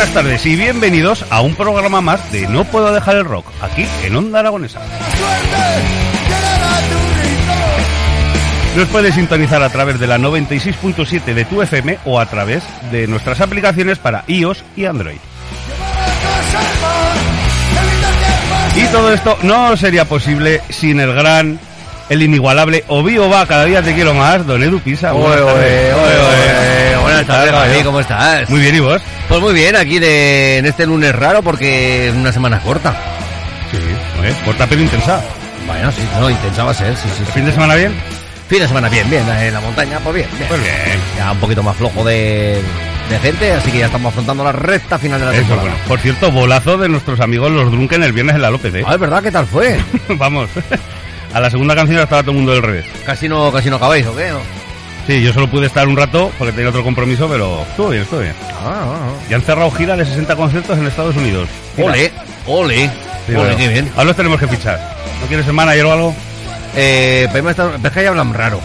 Buenas tardes y bienvenidos a un programa más de No Puedo Dejar el Rock, aquí en Onda Aragonesa. Nos puedes sintonizar a través de la 96.7 de tu FM o a través de nuestras aplicaciones para iOS y Android. Y todo esto no sería posible sin el gran, el inigualable Obvio va, cada día te quiero más, Don Edu Pisa. Buenas tardes. ¿cómo estás? Muy bien, ¿y vos? Pues muy bien, aquí de, en este lunes raro porque es una semana corta. Sí, corta pero intensa. Bueno, sí, no, intensa va a ser, sí, sí. ¿El sí. fin de semana bien? Fin de semana bien, bien, en la montaña, pues bien, bien. Pues bien. Ya un poquito más flojo de, de gente, así que ya estamos afrontando la recta final de la Eso, temporada. bueno. Por cierto, bolazo de nuestros amigos los Drunken el viernes en la López, ¿eh? Ah, es verdad, ¿qué tal fue? Vamos. A la segunda canción estaba todo el mundo del revés. Casi no, casi no acabáis, ¿o qué? ¿O? Sí, yo solo pude estar un rato porque tenía otro compromiso, pero estuvo bien, estuvo bien. Ah, ah, Ya han cerrado gira de 60 conciertos en Estados Unidos. ah. Mira. Ole, ole, Sí, ole, bueno. qué bien. Ahora los tenemos que fichar. ¿No quieres ser manager o algo? Eh, pero está- es que ahí hablan raro.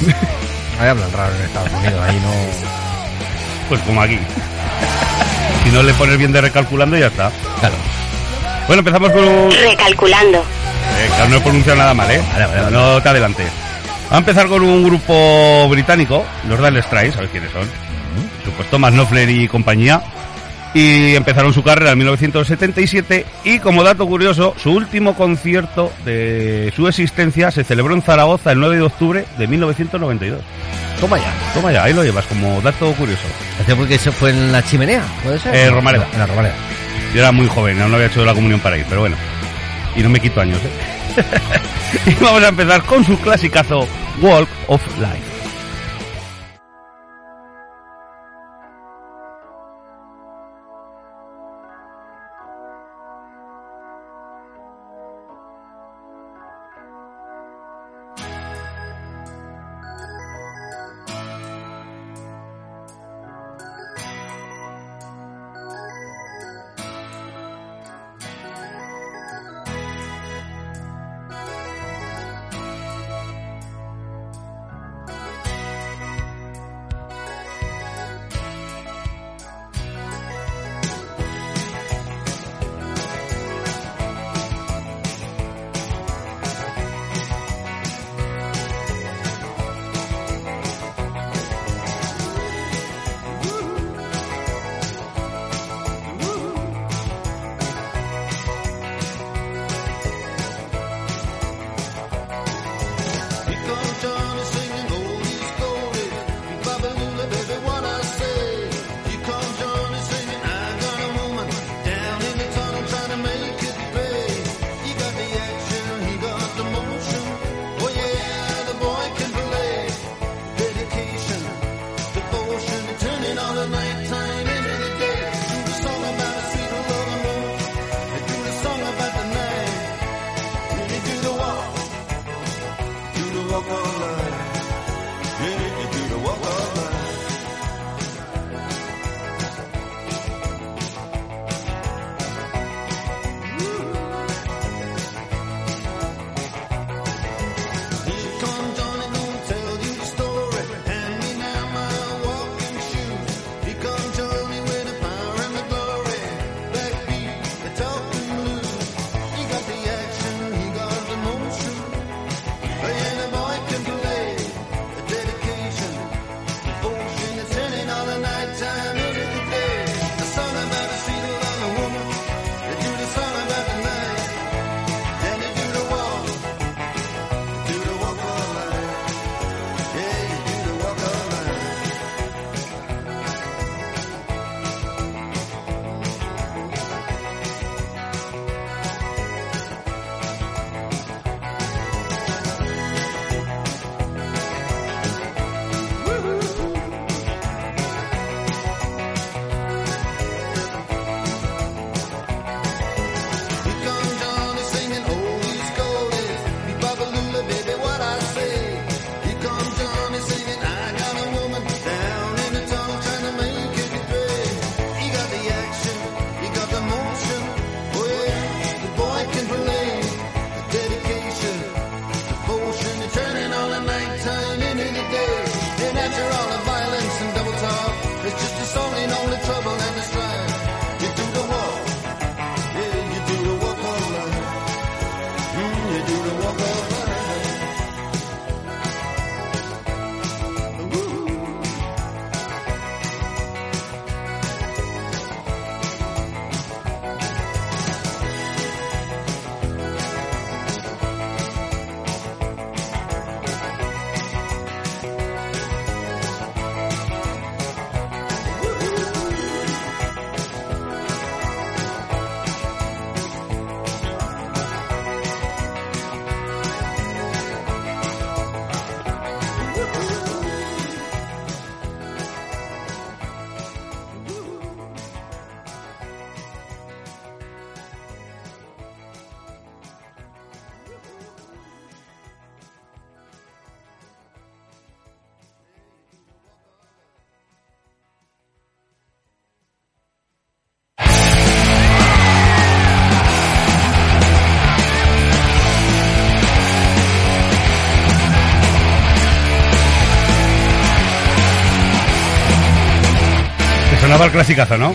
Ahí hablan raro en Estados Unidos, ahí no... Pues como aquí. Si no le pones bien de recalculando, ya está. Claro. Bueno, empezamos con un... Recalculando. Eh, claro, no he pronunciado nada mal, ¿eh? Vale, vale, vale. No te adelantes. A empezar con un grupo británico, los Dale Strikes, a ver quiénes son. Por supuesto, Thomas Knopfler y compañía. Y empezaron su carrera en 1977 y como dato curioso, su último concierto de su existencia se celebró en Zaragoza el 9 de octubre de 1992. Toma ya. Toma ya, ahí lo llevas como dato curioso. ¿Este porque se fue en la chimenea? ¿Puede ser? Eh, Romareda. En la Romareda. Yo era muy joven, aún no había hecho la comunión para ir, pero bueno. Y no me quito años, ¿eh? y vamos a empezar con su clasicazo Walk of Life. El clasicazo, ¿no?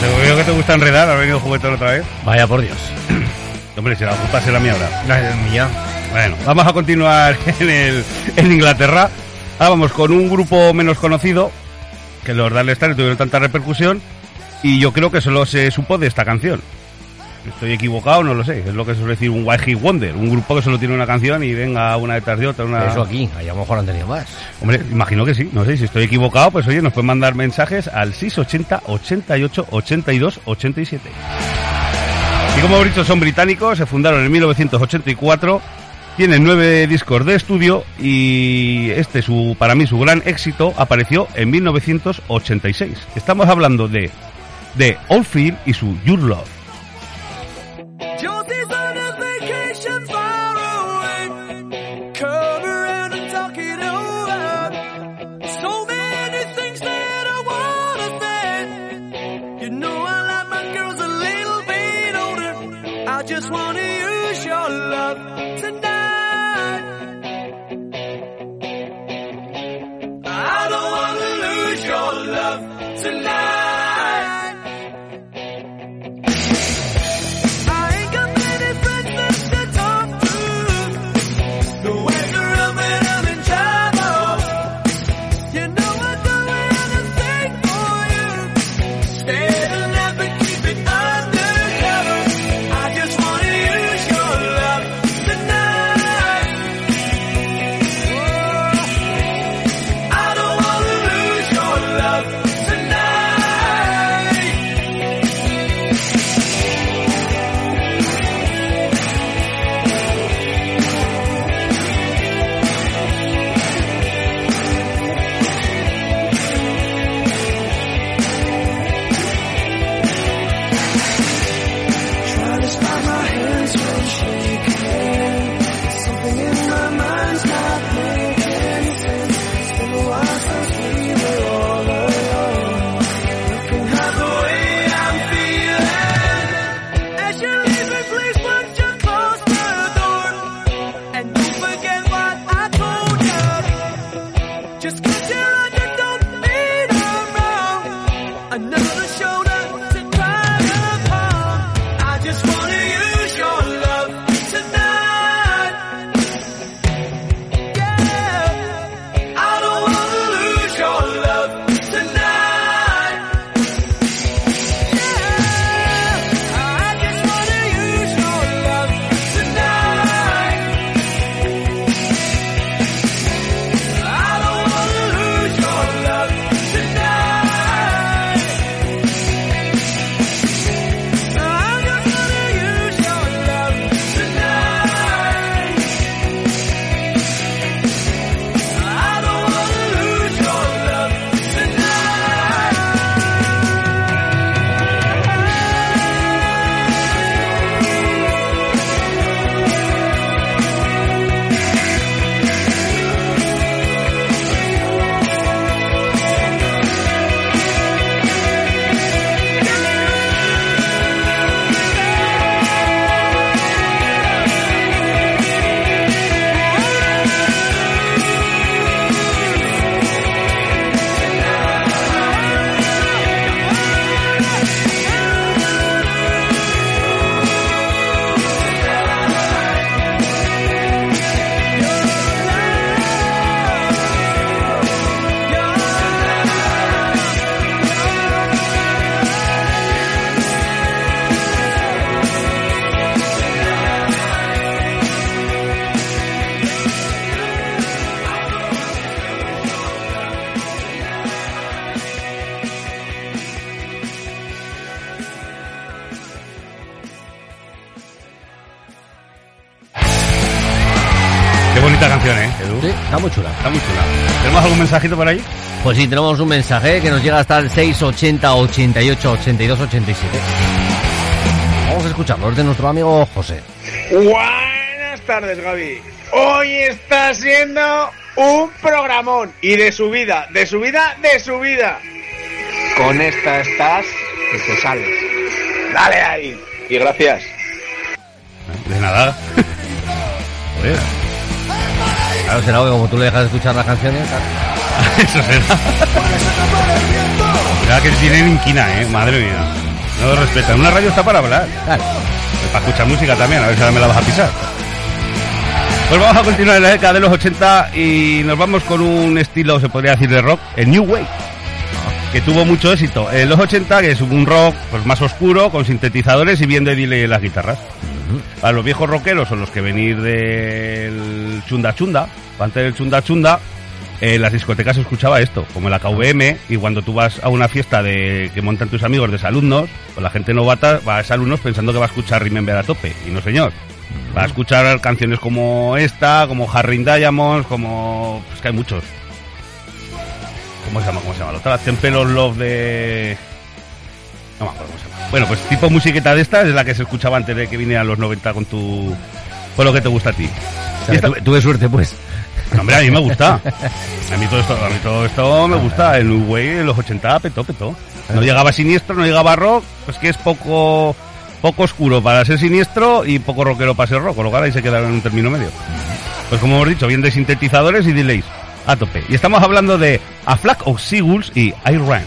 Te veo que te gusta enredar, ha venido juguetón otra vez. Vaya por Dios. Hombre, si la culpa será mía ahora. Gracias, mía. Bueno, vamos a continuar en, el, en Inglaterra. Ahora vamos con un grupo menos conocido, que los Darle Star tuvieron tanta repercusión, y yo creo que solo se supo de esta canción. Estoy equivocado, no lo sé. Es lo que suele decir un White Hit Wonder, un grupo que solo tiene una canción y venga una detrás de otra. Una... Eso aquí, allá a lo mejor han tenido más. Hombre, imagino que sí. No sé si estoy equivocado, pues oye, nos pueden mandar mensajes al 680 88 82 87. Y como hemos dicho, son británicos, se fundaron en 1984, tienen nueve discos de estudio y este, su, para mí, su gran éxito apareció en 1986. Estamos hablando de, de Oldfield y su Your Love. never showed up. Qué bonita canción, ¿eh, Edu? Sí, está muy chula. Está muy chula. ¿Tenemos algún mensajito por ahí? Pues sí, tenemos un mensaje que nos llega hasta el 680 88 82 87. Vamos a escucharlo, es de nuestro amigo José. Buenas tardes, Gaby. Hoy está siendo un programón y de su vida, de su vida, de su vida. Con esta estás que te sales. Dale ahí. Y gracias. De nada. Joder, Claro, será que como tú le dejas de escuchar las canciones. eso será. Ya que tienen inquina, eh, madre mía. No lo respetan. Una radio está para hablar. Claro. Para escuchar música también, a ver si ahora me la vas a pisar. Pues vamos a continuar en la década de los 80 y nos vamos con un estilo, se podría decir, de rock, el New Wave, que tuvo mucho éxito en los 80, que es un rock pues más oscuro, con sintetizadores y bien de en las guitarras. Para los viejos rockeros son los que venir del chunda chunda, antes del chunda chunda, en las discotecas se escuchaba esto, como en la KVM, y cuando tú vas a una fiesta de que montan tus amigos de alumnos, pues la gente novata va a alumnos pensando que va a escuchar Remember a tope, y no señor. Va a escuchar canciones como esta, como Harry Diamonds, como... Es que hay muchos. ¿Cómo se llama? ¿Cómo se llama? La otra, Temple of Love de... No me acuerdo cómo se llama. Bueno, pues tipo musiqueta de esta es la que se escuchaba antes de que viniera a los 90 con tu... Con lo que te gusta a ti. O sea, esta- tuve, tuve suerte, pues. no, hombre, a mí me gusta. A mí todo esto, a mí todo esto me gusta. El Wave en los 80 petó, petó. No llegaba siniestro, no llegaba rock, pues que es poco poco oscuro para ser siniestro y poco rockero para ser rock, con lo cual ahí se quedaron en un término medio. Pues como hemos dicho, bien de sintetizadores y delays a tope. Y estamos hablando de A Flag of Seagulls y I Ran.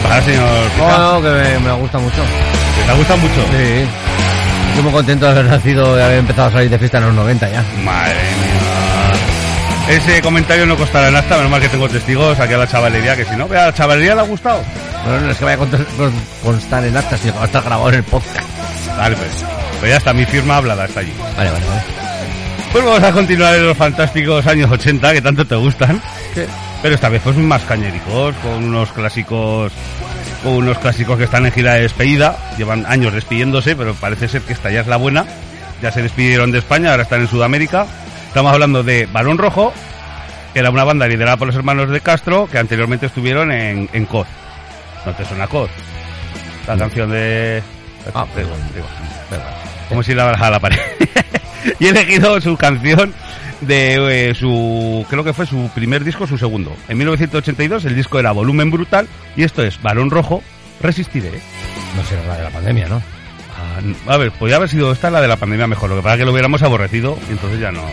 Pasa, señor? Pita? Bueno, que me, me gusta mucho. ¿Que ¿Te gusta mucho? Sí. Estoy muy contento de haber nacido y haber empezado a salir de fiesta en los 90 ya. Madre mía. Ese comentario no costará nada, menos mal que tengo testigos aquí a la chavalería, que si no, vea, a la chavalería le ha gustado. Bueno, no es que vaya a constar en actas, sino que va a estar grabado en el podcast. Vale, pues. Pues ya está, mi firma hablada está allí. Vale, vale, vale. Pues vamos a continuar en los fantásticos años 80, que tanto te gustan. Pero esta vez pues más cañericos, con unos clásicos con unos clásicos que están en gira de despedida. Llevan años despidiéndose, pero parece ser que esta ya es la buena. Ya se despidieron de España, ahora están en Sudamérica. Estamos hablando de Balón Rojo, que era una banda liderada por los hermanos de Castro, que anteriormente estuvieron en, en COD. ¿No te suena COD? La canción de... Ah, perdón. digo, como si la bajara la pared. y he elegido su canción de eh, su, creo que fue su primer disco, su segundo. En 1982 el disco era Volumen Brutal y esto es Balón Rojo, Resistiré. No será la de la pandemia, ¿no? Ah, a ver, podría haber sido esta la de la pandemia mejor, lo que pasa es que lo hubiéramos aborrecido y entonces ya no...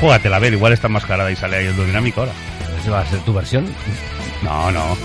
Júgatela a ver, igual está enmascarada y sale ahí el dinámico ahora. ¿Esa va a ser tu versión? No, no.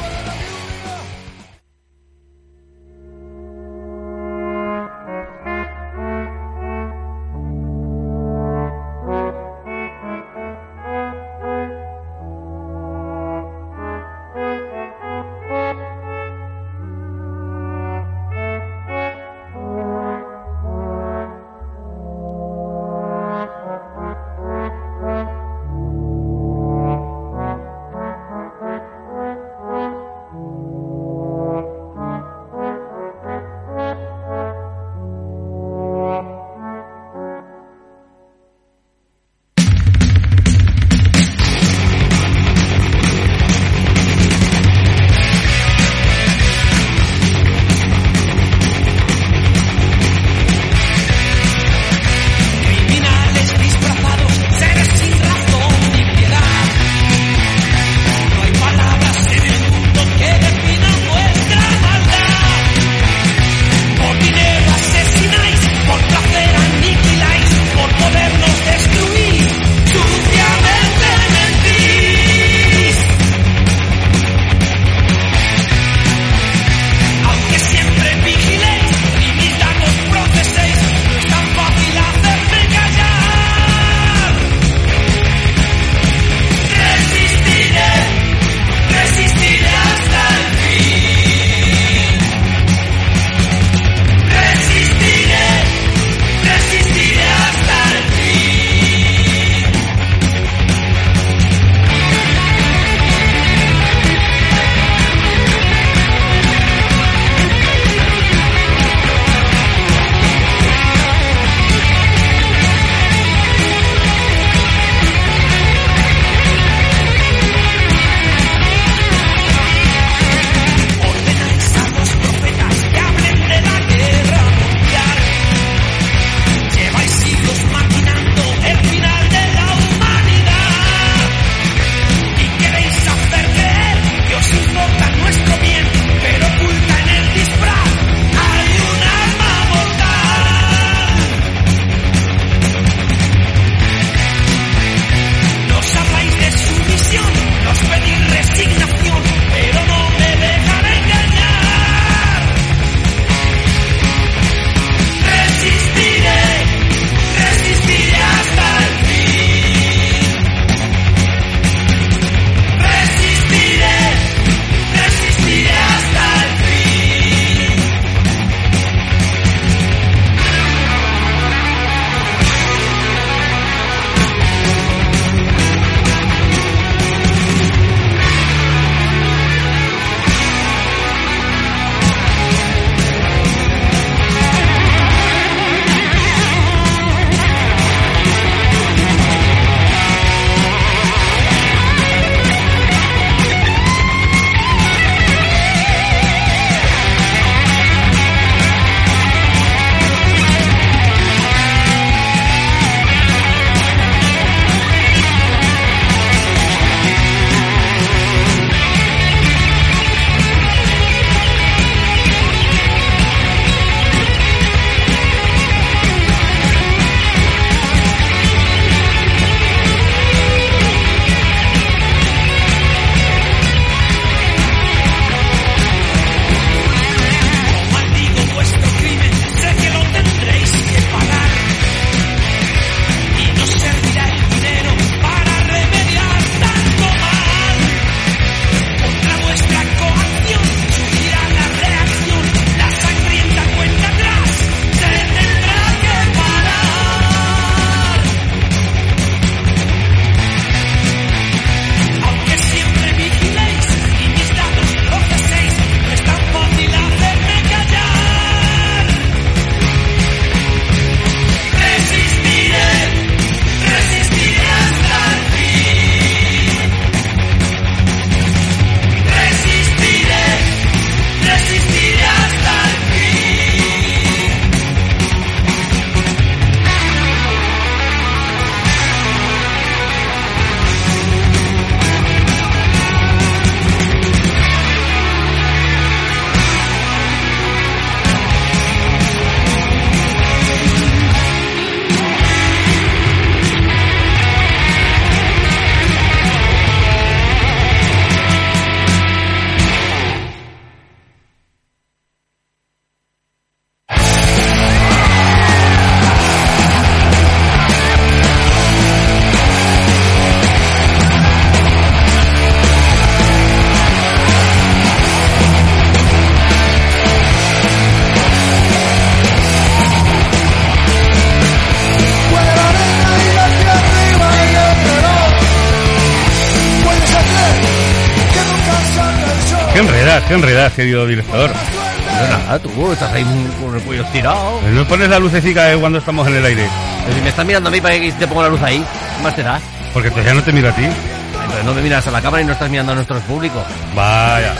Enredas, querido director. No, nada, tú estás ahí con el cuello estirado. No pones la lucecica de cuando estamos en el aire. Pero si me estás mirando a mí para que te ponga la luz ahí, ¿qué más te da? Porque entonces ya no te miro a ti. Entonces no me miras a la cámara y no estás mirando a nuestro público. Vaya.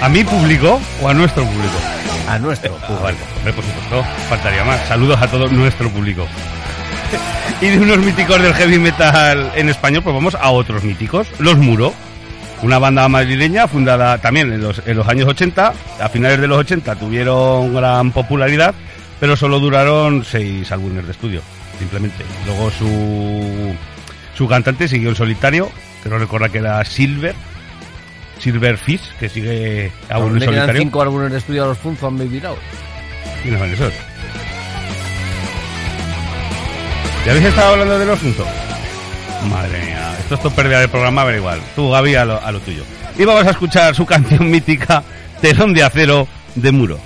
¿A mi público o a nuestro público? A nuestro Pues público. vale, hombre, por supuesto, faltaría más. Saludos a todo nuestro público. y de unos míticos del heavy metal en español, pues vamos a otros míticos. Los Muro, una banda madrileña fundada también en los, en los años 80. A finales de los 80 tuvieron gran popularidad, pero solo duraron seis álbumes de estudio, simplemente. Luego su, su cantante siguió en solitario, creo recordar que era Silver. Silver Fish, que sigue aún en solitario. cinco álbumes de estudio a los Funzo han. ¿Quiénes son esos? ¿Ya habéis estado hablando de los puntos? Madre mía, esto es todo pérdida del programa, pero igual. Tú, Gaby, a lo, a lo tuyo. Y vamos a escuchar su canción mítica, Telón de Acero, de Muro.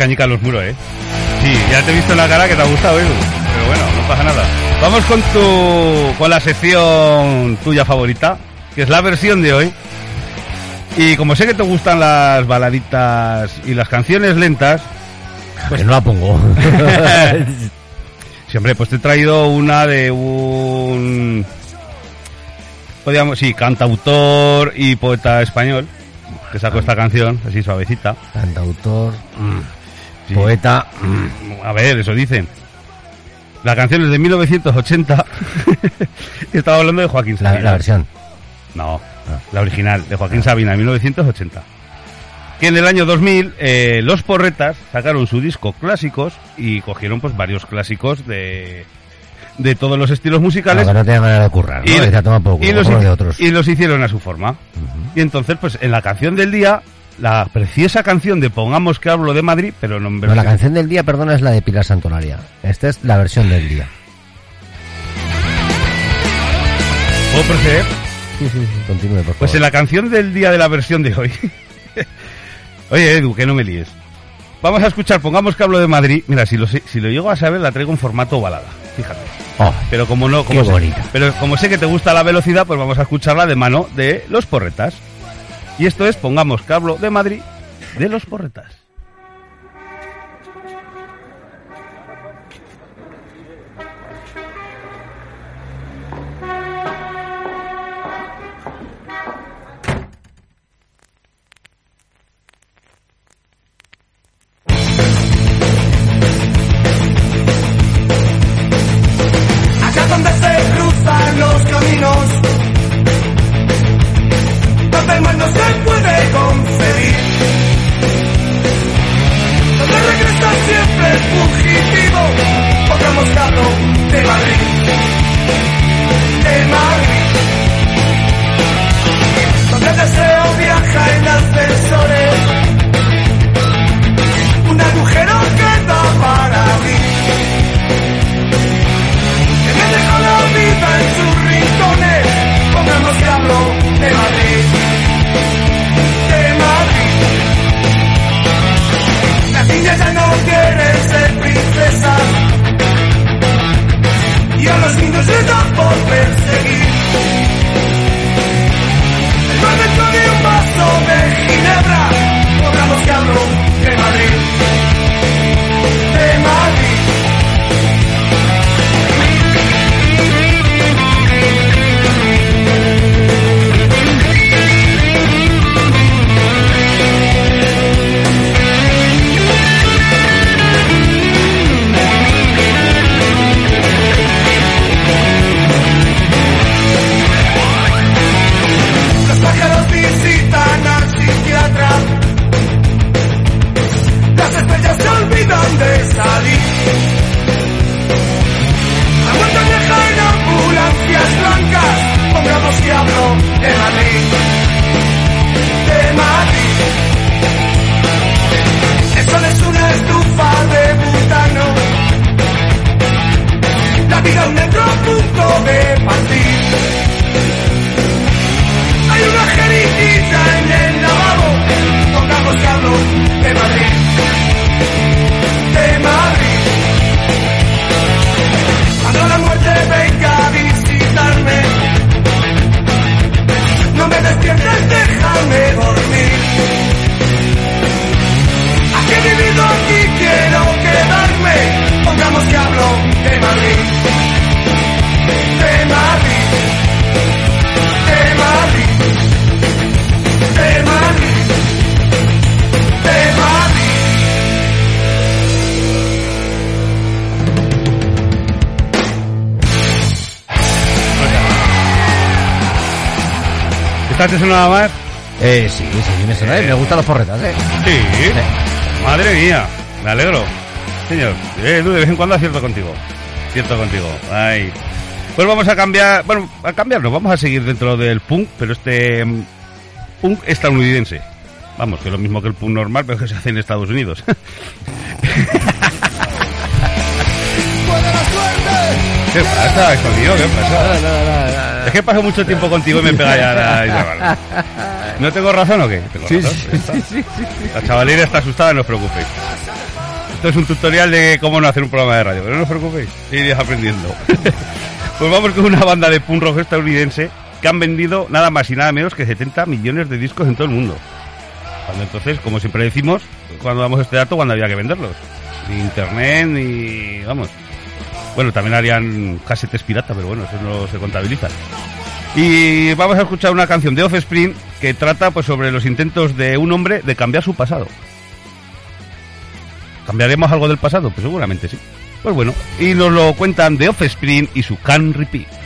Cañica los muros, ¿eh? Sí, ya te he visto en la cara que te ha gustado. Pero bueno, no pasa nada. Vamos con tu con la sección tuya favorita, que es la versión de hoy. Y como sé que te gustan las baladitas y las canciones lentas, Pues no la pongo. siempre pues te he traído una de un podríamos sí, cantautor y poeta español que sacó esta canción, así suavecita. Cantautor, Sí. poeta. A ver, eso dicen. La canción es de 1980. Estaba hablando de Joaquín Sabina. la versión. No, la original, de Joaquín Sabina, 1980. Que en el año 2000 eh, los Porretas sacaron su disco Clásicos y cogieron pues varios clásicos de, de todos los estilos musicales que no tenía manera de currar, ¿no? y, los, de otros. y los hicieron a su forma. Y entonces, pues en la canción del día, la preciosa canción de Pongamos que hablo de Madrid, pero no en No, la canción del día, perdona, es la de Pilar Santolaria. Esta es la versión del día. ¿Puedo proceder? Sí, sí, sí. Continúe, por favor. Pues en la canción del día de la versión de hoy. Oye, Edu, que no me líes. Vamos a escuchar, pongamos que hablo de Madrid. Mira, si lo, si lo llego a saber, la traigo en formato balada. Fíjate. Oh, Pero como no, como Qué sé- bonita. pero como sé que te gusta la velocidad, pues vamos a escucharla de mano de los porretas. Y esto es, pongamos que hablo de Madrid, de los porretas. Te suena más? Eh, sí, sí, me suena. eh, Me gustan los porretas, ¿eh? Sí. Madre mía, me alegro. Señor, eh, de vez en cuando acierto contigo. Cierto contigo. Ay. Pues vamos a cambiar, bueno, a cambiarlo, vamos a seguir dentro del punk, pero este mm, punk estadounidense. Vamos, que es lo mismo que el punk normal, pero que se hace en Estados Unidos. ¿Qué pasa, conmigo? ¿Qué pasa? Es que paso mucho tiempo contigo y me pega ya la. ¿No tengo razón o qué? ¿Tengo razón? Ya está. La chavalera está asustada, no os preocupéis. Esto es un tutorial de cómo no hacer un programa de radio, pero no os preocupéis, iréis aprendiendo. pues vamos con una banda de punk rock estadounidense que han vendido nada más y nada menos que 70 millones de discos en todo el mundo. Cuando entonces, como siempre decimos, cuando damos este dato, cuando había que venderlos. Ni internet, ni... vamos. Bueno, también harían casetes pirata, pero bueno, eso no se contabiliza. Y vamos a escuchar una canción de Offspring que trata pues sobre los intentos de un hombre de cambiar su pasado. ¿Cambiaremos algo del pasado? Pues seguramente sí. Pues bueno, y nos lo cuentan de Offspring y su Can Repeat.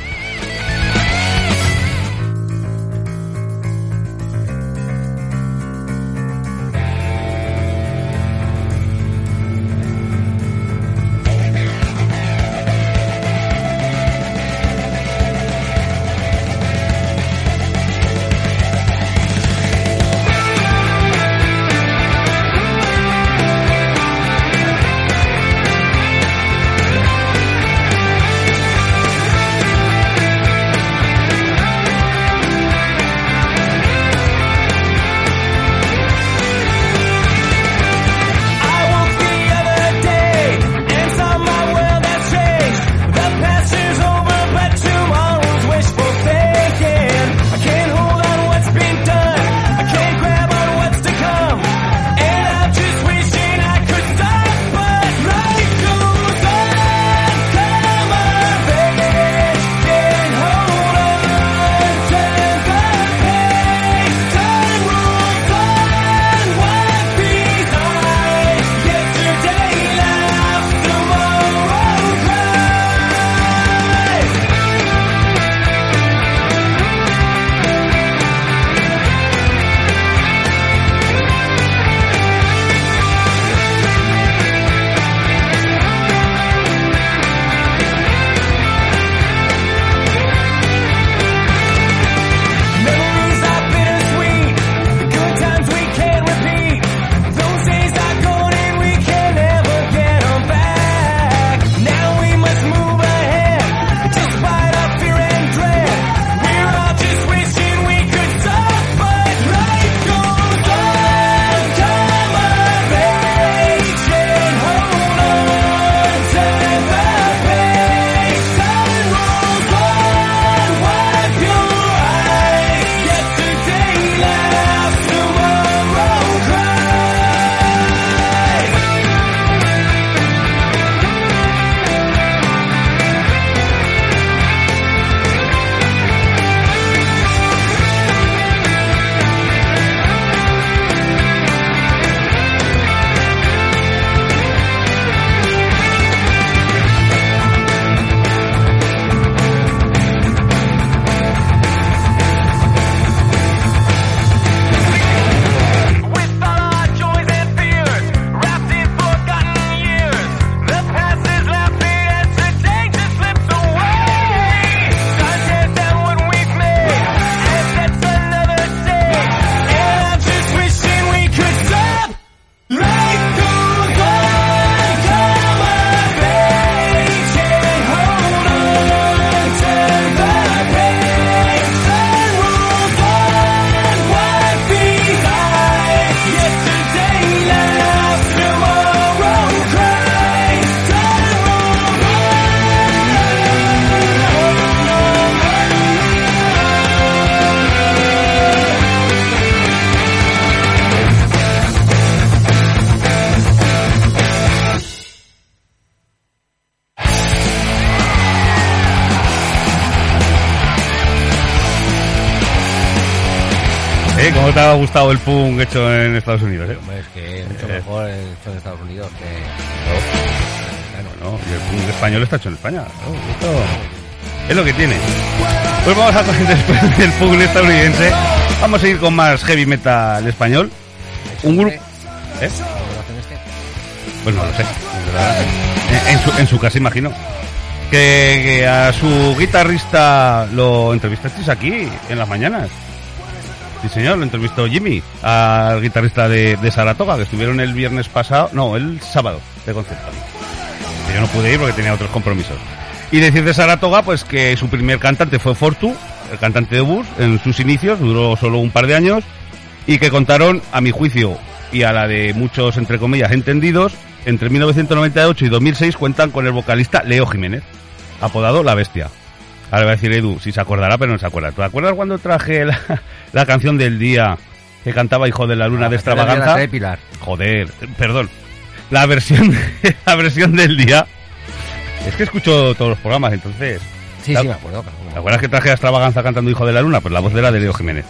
Te ha gustado el punk hecho en Estados Unidos? Eh? Hombre, es que mucho Eh. mejor hecho en Estados Unidos que... Bueno, y el punk español está hecho en España. ¿no? Esto es lo que tiene. Pues vamos a después del punk estadounidense. Vamos a ir con más heavy metal español. Un grupo. ¿Eh? Pues no lo sé. En, en su, en su casa, imagino. Que, que a su guitarrista lo entrevistasteis aquí en las mañanas. Sí, señor, lo entrevistó Jimmy, al guitarrista de, de Saratoga, que estuvieron el viernes pasado, no, el sábado de concierto. Yo no pude ir porque tenía otros compromisos. Y decir de Saratoga, pues que su primer cantante fue Fortu, el cantante de Bus, en sus inicios, duró solo un par de años, y que contaron, a mi juicio, y a la de muchos, entre comillas, entendidos, entre 1998 y 2006 cuentan con el vocalista Leo Jiménez, apodado La Bestia. Ahora va a decir Edu, si se acordará, pero no se acuerda. ¿Te acuerdas cuando traje la, la canción del día que cantaba Hijo de la Luna de La Extravaganza? de Pilar. Joder, perdón. La versión, la versión del día. Es que escucho todos los programas, entonces. Sí, sí, me acuerdo. bueno. ¿Te acuerdas que traje a Extravaganza cantando Hijo de la Luna? Pues la voz era de Leo Jiménez.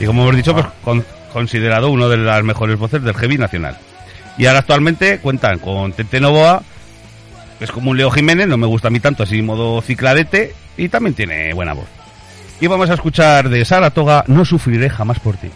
Y como hemos dicho, pues con- considerado uno de las mejores voces del heavy nacional. Y ahora actualmente cuentan con Tete Novoa, es como un Leo Jiménez, no me gusta a mí tanto así modo cicladete, y también tiene buena voz. Y vamos a escuchar de Saratoga, No sufriré jamás por ti.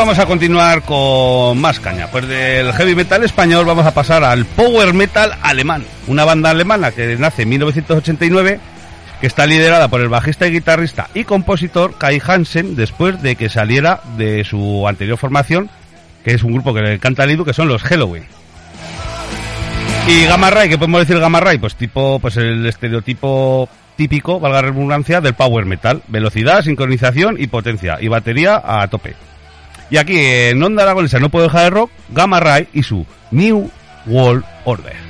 Vamos a continuar con más caña. Pues del heavy metal español vamos a pasar al power metal alemán. Una banda alemana que nace en 1989, que está liderada por el bajista y guitarrista y compositor Kai Hansen después de que saliera de su anterior formación, que es un grupo que le canta al Idu, que son los Halloween. Y Gamma Ray, ¿qué podemos decir Gamma Ray? Pues tipo, pues el estereotipo típico, valga la redundancia, del power metal. Velocidad, sincronización y potencia. Y batería a tope. Y aquí en Onda Aragonesa no puedo dejar de rock, Gamma Ray y su New World Order.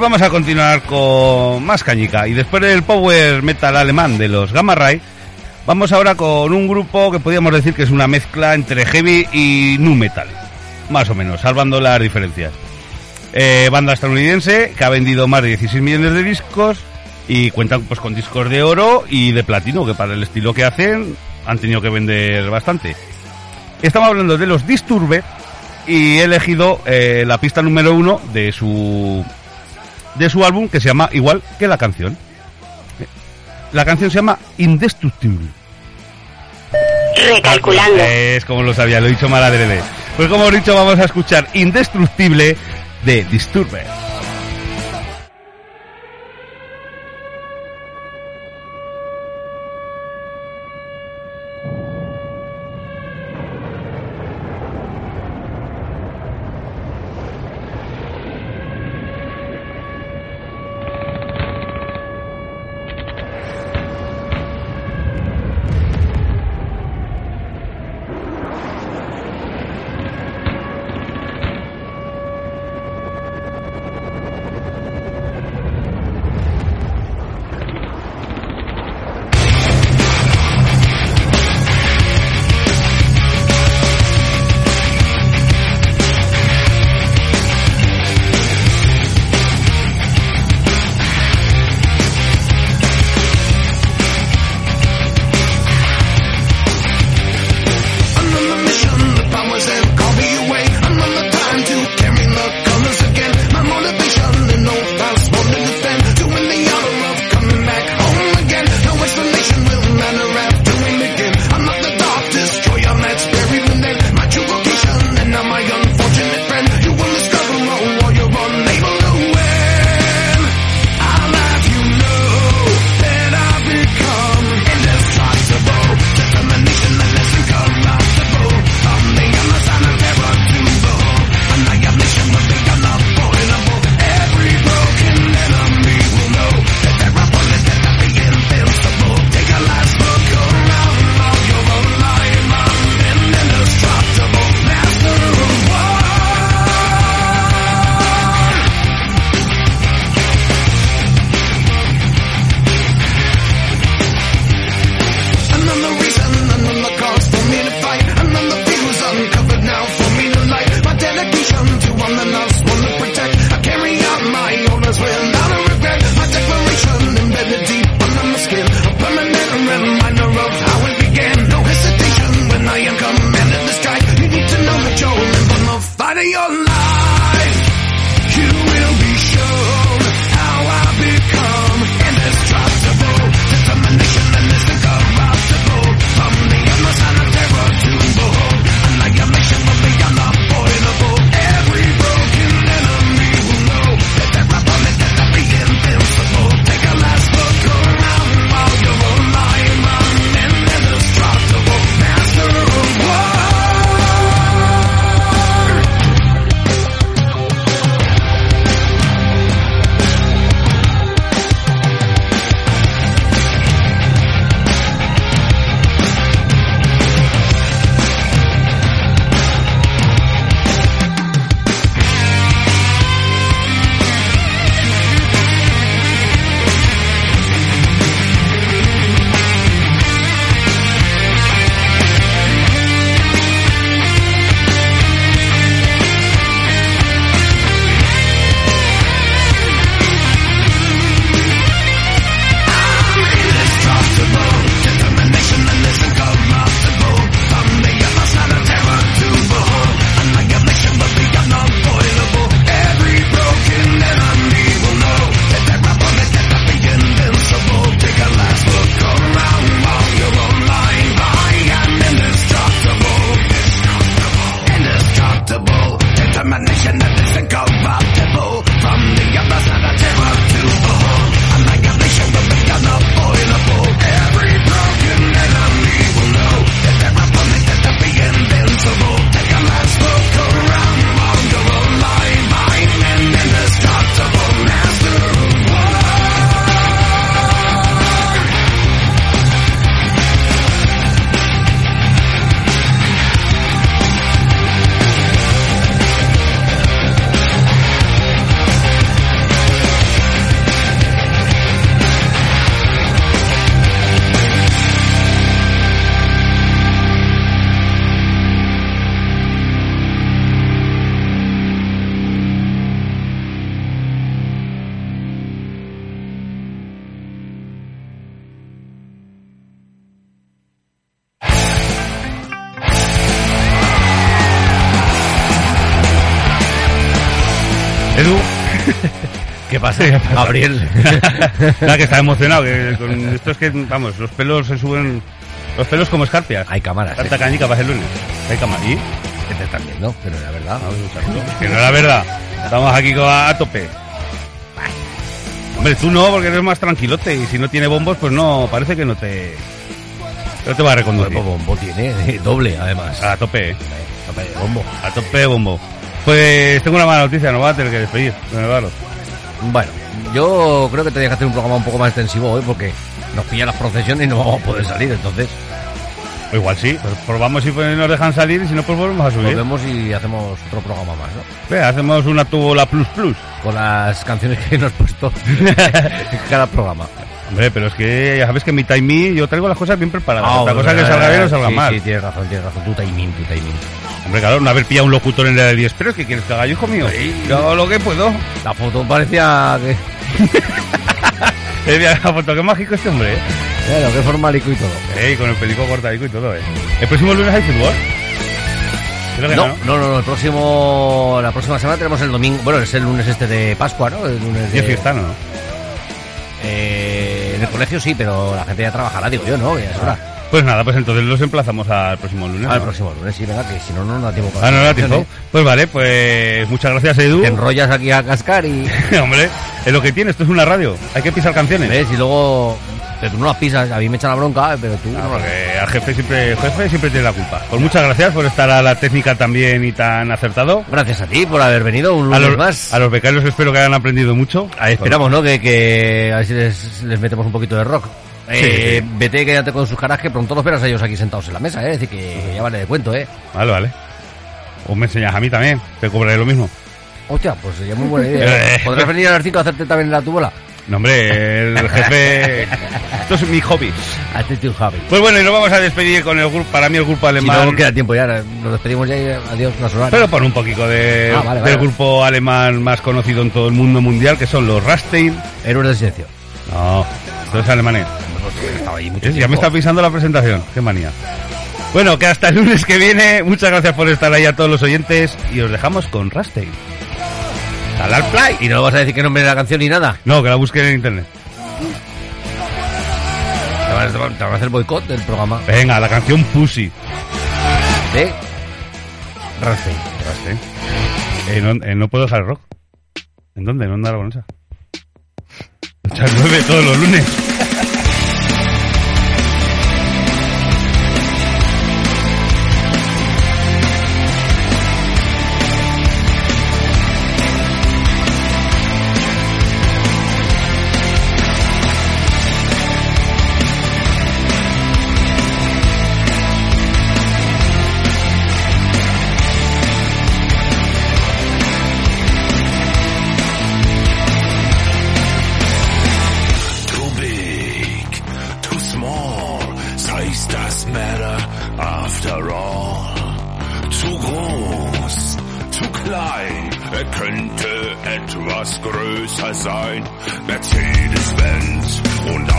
Pues vamos a continuar con más cañica. Y después del power metal alemán de los Gamma Ray, vamos ahora con un grupo que podríamos decir que es una mezcla entre heavy y nu metal. Más o menos, salvando las diferencias. Eh, banda estadounidense que ha vendido más de 16 millones de discos y cuentan pues con discos de oro y de platino, que para el estilo que hacen han tenido que vender bastante. Estamos hablando de los Disturbed y he elegido eh, la pista número uno de su de su álbum que se llama igual que la canción. La canción se llama Indestructible. Recalculando. Es como lo sabía, lo he dicho mal adrede. Pues como he dicho, vamos a escuchar Indestructible de Disturbed. ¿Qué pasa? Gabriel. Nada, que está emocionado. Que con esto es que, vamos, los pelos se suben. Los pelos como escarpias. Hay cámaras. Tanta ¿eh? cañica para el lunes. Hay cámaras. ¿Y? Que te están viendo, pero la verdad. A escucharlo. Que no es la verdad. Estamos aquí a tope. Hombre, tú no, porque eres más tranquilote. Y si no tiene bombos, pues no, parece que no te. No te va a reconducir. Bombo, bombo tiene, eh, doble además. A tope, eh. Tope de bombo. A tope de bombo. Pues tengo una mala noticia, no va a tener que despedir. don Eduardo. Bueno, yo creo que tenía que hacer un programa un poco más extensivo hoy porque nos pillan las procesiones y no vamos a poder salir. Entonces, O igual sí, pues probamos si nos dejan salir y si no, pues volvemos a subir. volvemos y hacemos otro programa más, ¿no? Hacemos una tubola plus plus. Con las canciones que nos has puesto en cada programa. Hombre, pero es que ya sabes que mi timing yo traigo las cosas bien preparadas. Ah, Otra cosa que salga bien o salga sí, mal. Sí, tienes razón, tienes razón. Tu timing, tu timing. Hombre, claro, no haber pillado un locutor en el 10. Pero es que quieres que haga yo, hijo mío. Yo hago lo que puedo. La foto parecía que... Eh, la foto, qué mágico este hombre, eh. Claro, que formalico y todo. Con el pelico cortadico y todo, eh. ¿El próximo lunes hay fútbol? No, no. no, no, el próximo, la próxima semana tenemos el domingo, bueno, es el lunes este de Pascua, ¿no? El lunes de, fiestano, ¿no? eh, en el colegio sí, pero la gente ya trabajará, digo yo, ¿no? Ya es hora. Pues nada, pues entonces los emplazamos al próximo lunes. Ah, el ¿no? próximo lunes, sí, venga, que si no, no nos da tiempo para Ah, no, no, las tiempo. canciones. Pues vale, pues muchas gracias, Edu. Te enrollas aquí a cascar y Hombre, es lo que tiene, esto es una radio. Hay que pisar canciones. ves y luego pero tú no las pisas, a mí me echan la bronca, pero tú No, no porque al jefe siempre, jefe siempre tiene la culpa. Pues muchas gracias por estar a la técnica también y tan acertado. Gracias a ti por haber venido un A lunes los, más. a los becarios espero que hayan aprendido mucho. Ahí esperamos, ¿no? Que, que a ver si les, les metemos un poquito de rock. Eh, sí. Vete, quédate con sus caras, que pronto los verás a ellos aquí sentados en la mesa, ¿eh? Es decir, que ya vale de cuento, ¿eh? Vale, vale. O me enseñas a mí también, te cobraré lo mismo. Hostia, pues sería muy buena idea. Eh. ¿Podrás venir a las 5 a hacerte también la tubola? No, hombre, el jefe... Esto es mi hobby. Hazte tu Javi. Pues bueno, y nos vamos a despedir con el grupo, para mí el grupo Si alemán. no queda tiempo ya, nos despedimos ya y adiós, las horas. Pero por un poquito de, Ah, vale, del vale. grupo alemán más conocido en todo el mundo mundial, que son los Rastein. Héroes del silencio. No, estos alemanes. Estaba ahí mucho ¿Ves? Ya me está pisando la presentación, qué manía. Bueno, que hasta el lunes que viene, muchas gracias por estar ahí a todos los oyentes y os dejamos con Rastein. Dale al play. Y no vas a decir qué nombre de la canción ni nada. No, que la busquen en internet. Te van, van- te van a hacer boicot del programa Venga, la canción Pussy. de Rammstein. Rastein. Eh, no, eh, no puedo dejar el rock. ¿En dónde? ¿En Onda Aragonesa? 8 a 9 todos los lunes. Klein, er könnte etwas größer sein. Mercedes-Benz und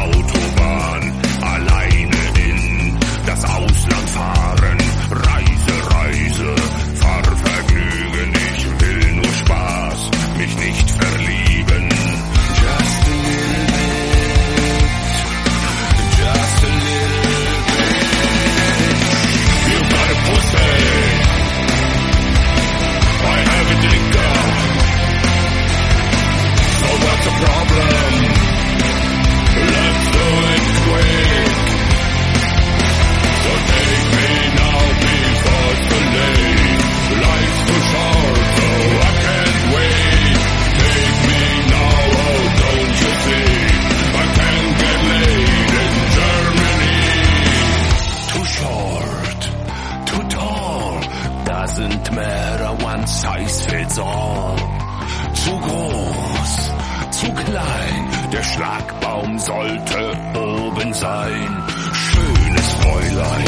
Schlagbaum sollte oben sein. Schönes Fräulein,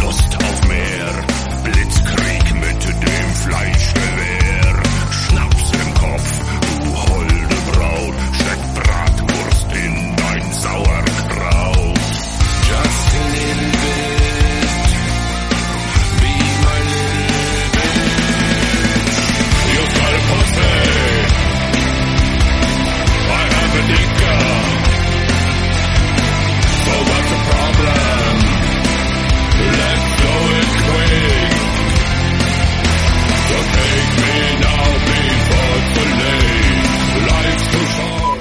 Lust auf mehr, Blitzkrieg mit dem Kopf,